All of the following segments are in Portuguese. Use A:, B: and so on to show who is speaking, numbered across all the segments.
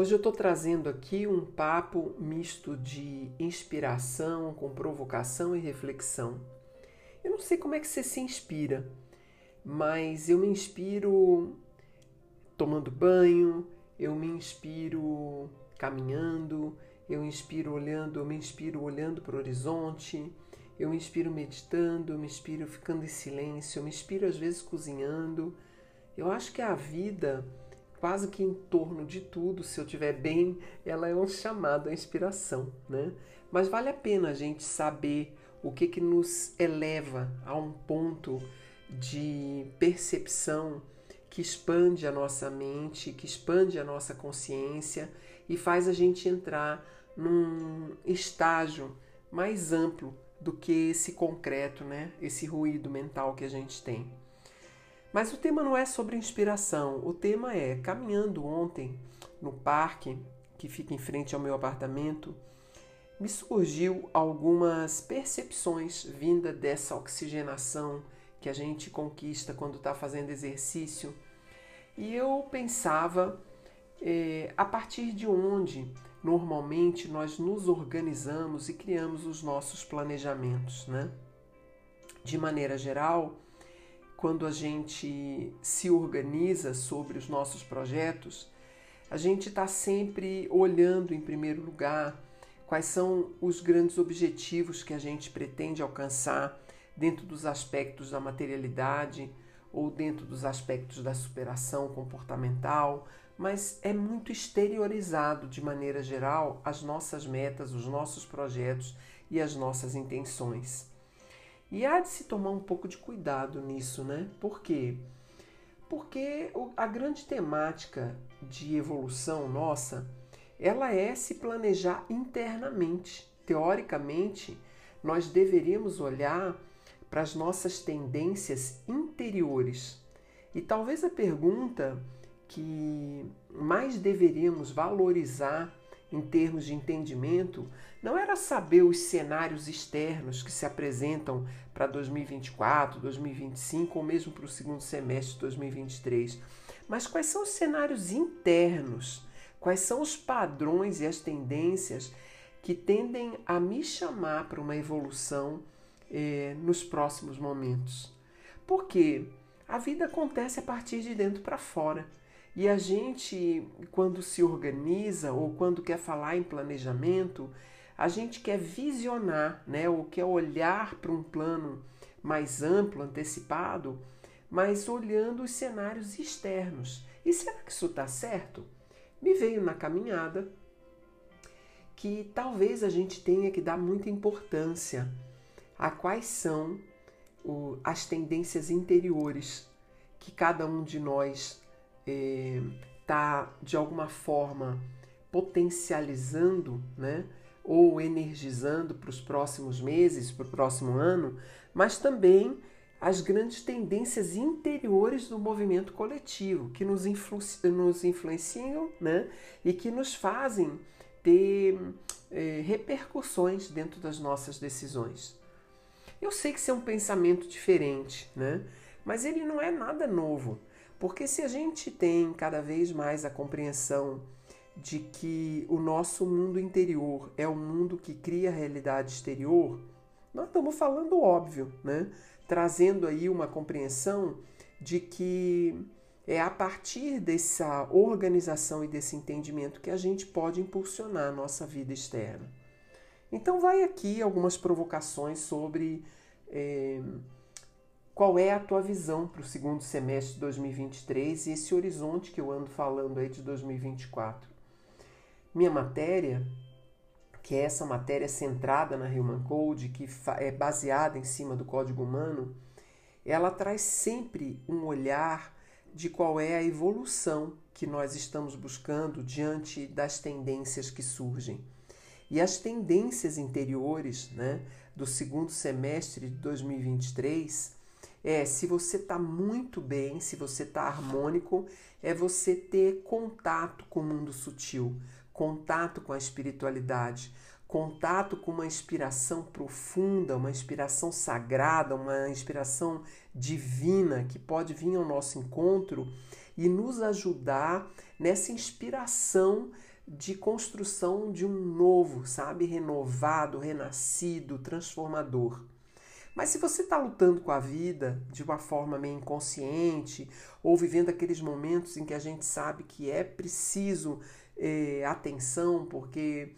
A: Hoje eu estou trazendo aqui um papo misto de inspiração com provocação e reflexão. Eu não sei como é que você se inspira, mas eu me inspiro tomando banho, eu me inspiro caminhando, eu inspiro olhando, eu me inspiro olhando para o horizonte, eu me inspiro meditando, eu me inspiro ficando em silêncio, eu me inspiro às vezes cozinhando. Eu acho que a vida quase que em torno de tudo, se eu estiver bem, ela é um chamado à inspiração, né? Mas vale a pena a gente saber o que que nos eleva a um ponto de percepção que expande a nossa mente, que expande a nossa consciência e faz a gente entrar num estágio mais amplo do que esse concreto, né? Esse ruído mental que a gente tem. Mas o tema não é sobre inspiração, o tema é caminhando ontem no parque que fica em frente ao meu apartamento, me surgiu algumas percepções vinda dessa oxigenação que a gente conquista quando está fazendo exercício. E eu pensava é, a partir de onde normalmente nós nos organizamos e criamos os nossos planejamentos, né? De maneira geral, quando a gente se organiza sobre os nossos projetos, a gente está sempre olhando em primeiro lugar quais são os grandes objetivos que a gente pretende alcançar dentro dos aspectos da materialidade ou dentro dos aspectos da superação comportamental, mas é muito exteriorizado de maneira geral as nossas metas, os nossos projetos e as nossas intenções. E há de se tomar um pouco de cuidado nisso, né? Por quê? Porque a grande temática de evolução nossa, ela é se planejar internamente. Teoricamente, nós deveríamos olhar para as nossas tendências interiores. E talvez a pergunta que mais deveríamos valorizar em termos de entendimento não era saber os cenários externos que se apresentam para 2024, 2025 ou mesmo para o segundo semestre de 2023, mas quais são os cenários internos, quais são os padrões e as tendências que tendem a me chamar para uma evolução eh, nos próximos momentos. Porque a vida acontece a partir de dentro para fora. E a gente, quando se organiza ou quando quer falar em planejamento, a gente quer visionar, né, ou quer olhar para um plano mais amplo, antecipado, mas olhando os cenários externos. E será que isso está certo? Me veio na caminhada que talvez a gente tenha que dar muita importância a quais são o, as tendências interiores que cada um de nós está, é, de alguma forma, potencializando, né? ou energizando para os próximos meses, para o próximo ano, mas também as grandes tendências interiores do movimento coletivo que nos, influ nos influenciam né? e que nos fazem ter é, repercussões dentro das nossas decisões. Eu sei que isso é um pensamento diferente, né? mas ele não é nada novo, porque se a gente tem cada vez mais a compreensão de que o nosso mundo interior é o mundo que cria a realidade exterior, nós estamos falando óbvio, né? Trazendo aí uma compreensão de que é a partir dessa organização e desse entendimento que a gente pode impulsionar a nossa vida externa. Então, vai aqui algumas provocações sobre é, qual é a tua visão para o segundo semestre de 2023 e esse horizonte que eu ando falando aí de 2024. Minha matéria que é essa matéria centrada na Human Code, que é baseada em cima do código humano, ela traz sempre um olhar de qual é a evolução que nós estamos buscando diante das tendências que surgem. E as tendências interiores né, do segundo semestre de 2023 é se você está muito bem, se você está harmônico, é você ter contato com o mundo sutil, contato com a espiritualidade, contato com uma inspiração profunda, uma inspiração sagrada, uma inspiração divina que pode vir ao nosso encontro e nos ajudar nessa inspiração de construção de um novo, sabe, renovado, renascido, transformador. Mas se você está lutando com a vida de uma forma meio inconsciente ou vivendo aqueles momentos em que a gente sabe que é preciso eh, atenção porque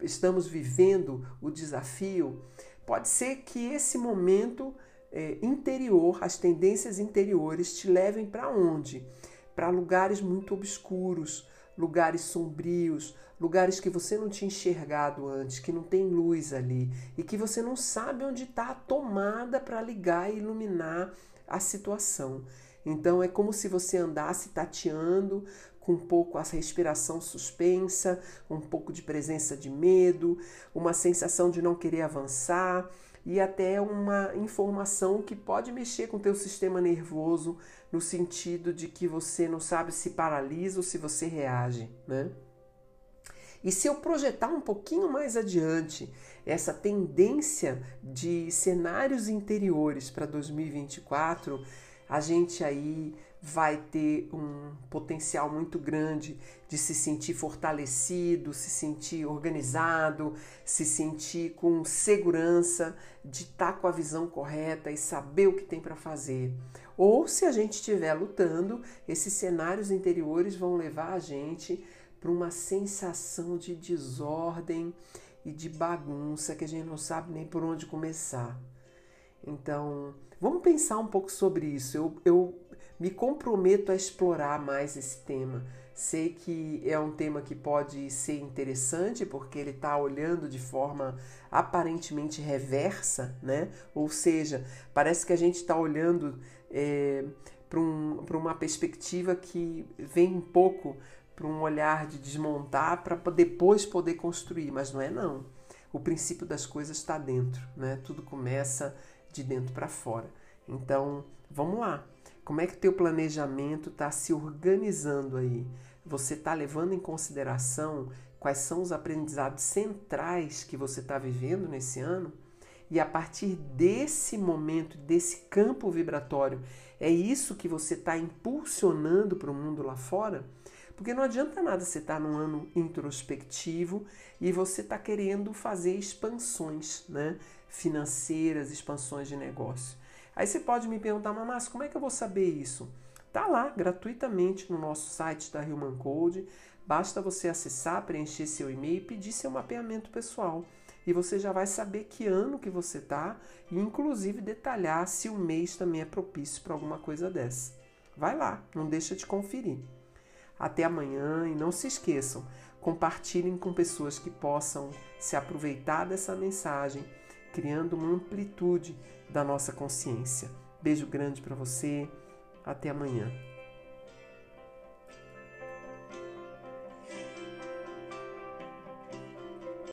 A: estamos vivendo o desafio, pode ser que esse momento é, interior, as tendências interiores te levem para onde? Para lugares muito obscuros, lugares sombrios, lugares que você não tinha enxergado antes, que não tem luz ali e que você não sabe onde está a tomada para ligar e iluminar a situação. Então é como se você andasse tateando com um pouco a respiração suspensa, um pouco de presença de medo, uma sensação de não querer avançar e até uma informação que pode mexer com o teu sistema nervoso no sentido de que você não sabe se paralisa ou se você reage, né? E se eu projetar um pouquinho mais adiante essa tendência de cenários interiores para 2024, a gente aí vai ter um potencial muito grande de se sentir fortalecido, se sentir organizado, se sentir com segurança, de estar tá com a visão correta e saber o que tem para fazer. Ou se a gente estiver lutando, esses cenários interiores vão levar a gente para uma sensação de desordem e de bagunça que a gente não sabe nem por onde começar. Então, vamos pensar um pouco sobre isso. Eu, eu me comprometo a explorar mais esse tema. Sei que é um tema que pode ser interessante porque ele está olhando de forma aparentemente reversa, né? Ou seja, parece que a gente está olhando é, para um, uma perspectiva que vem um pouco para um olhar de desmontar para depois poder construir, mas não é não. O princípio das coisas está dentro, né? Tudo começa de dentro para fora. Então, vamos lá. Como é que o teu planejamento está se organizando aí? Você está levando em consideração quais são os aprendizados centrais que você está vivendo nesse ano? E a partir desse momento, desse campo vibratório, é isso que você está impulsionando para o mundo lá fora? Porque não adianta nada você estar tá num ano introspectivo e você está querendo fazer expansões né, financeiras, expansões de negócio. Aí você pode me perguntar, mas como é que eu vou saber isso? Tá lá gratuitamente no nosso site da Human Code. Basta você acessar, preencher seu e-mail e pedir seu mapeamento pessoal. E você já vai saber que ano que você tá e inclusive detalhar se o mês também é propício para alguma coisa dessa. Vai lá, não deixa de conferir. Até amanhã e não se esqueçam, compartilhem com pessoas que possam se aproveitar dessa mensagem, criando uma amplitude da nossa consciência. Beijo grande para você. Até amanhã.